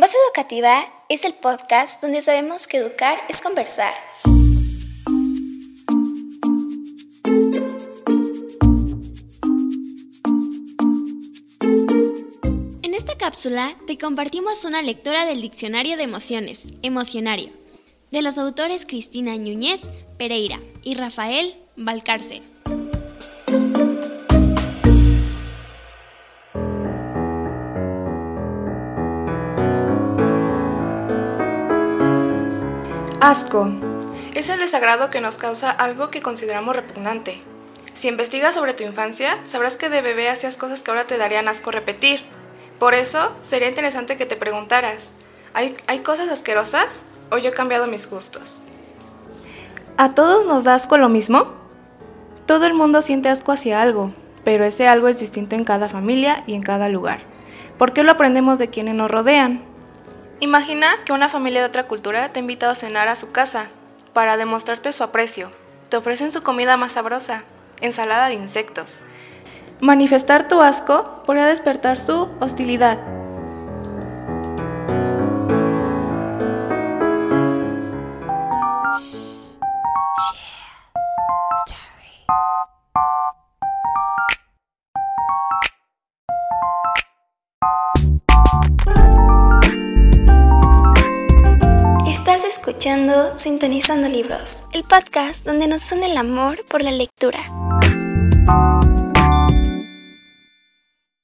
Voz Educativa es el podcast donde sabemos que educar es conversar. En esta cápsula te compartimos una lectura del Diccionario de Emociones, Emocionario, de los autores Cristina Núñez Pereira y Rafael Valcarce. Asco. Es el desagrado que nos causa algo que consideramos repugnante. Si investigas sobre tu infancia, sabrás que de bebé hacías cosas que ahora te darían asco repetir. Por eso, sería interesante que te preguntaras, ¿hay, ¿hay cosas asquerosas o yo he cambiado mis gustos? ¿A todos nos da asco lo mismo? Todo el mundo siente asco hacia algo, pero ese algo es distinto en cada familia y en cada lugar. ¿Por qué lo aprendemos de quienes nos rodean? Imagina que una familia de otra cultura te ha invitado a cenar a su casa para demostrarte su aprecio. Te ofrecen su comida más sabrosa, ensalada de insectos. Manifestar tu asco podría despertar su hostilidad. Escuchando Sintonizando Libros, el podcast donde nos une el amor por la lectura.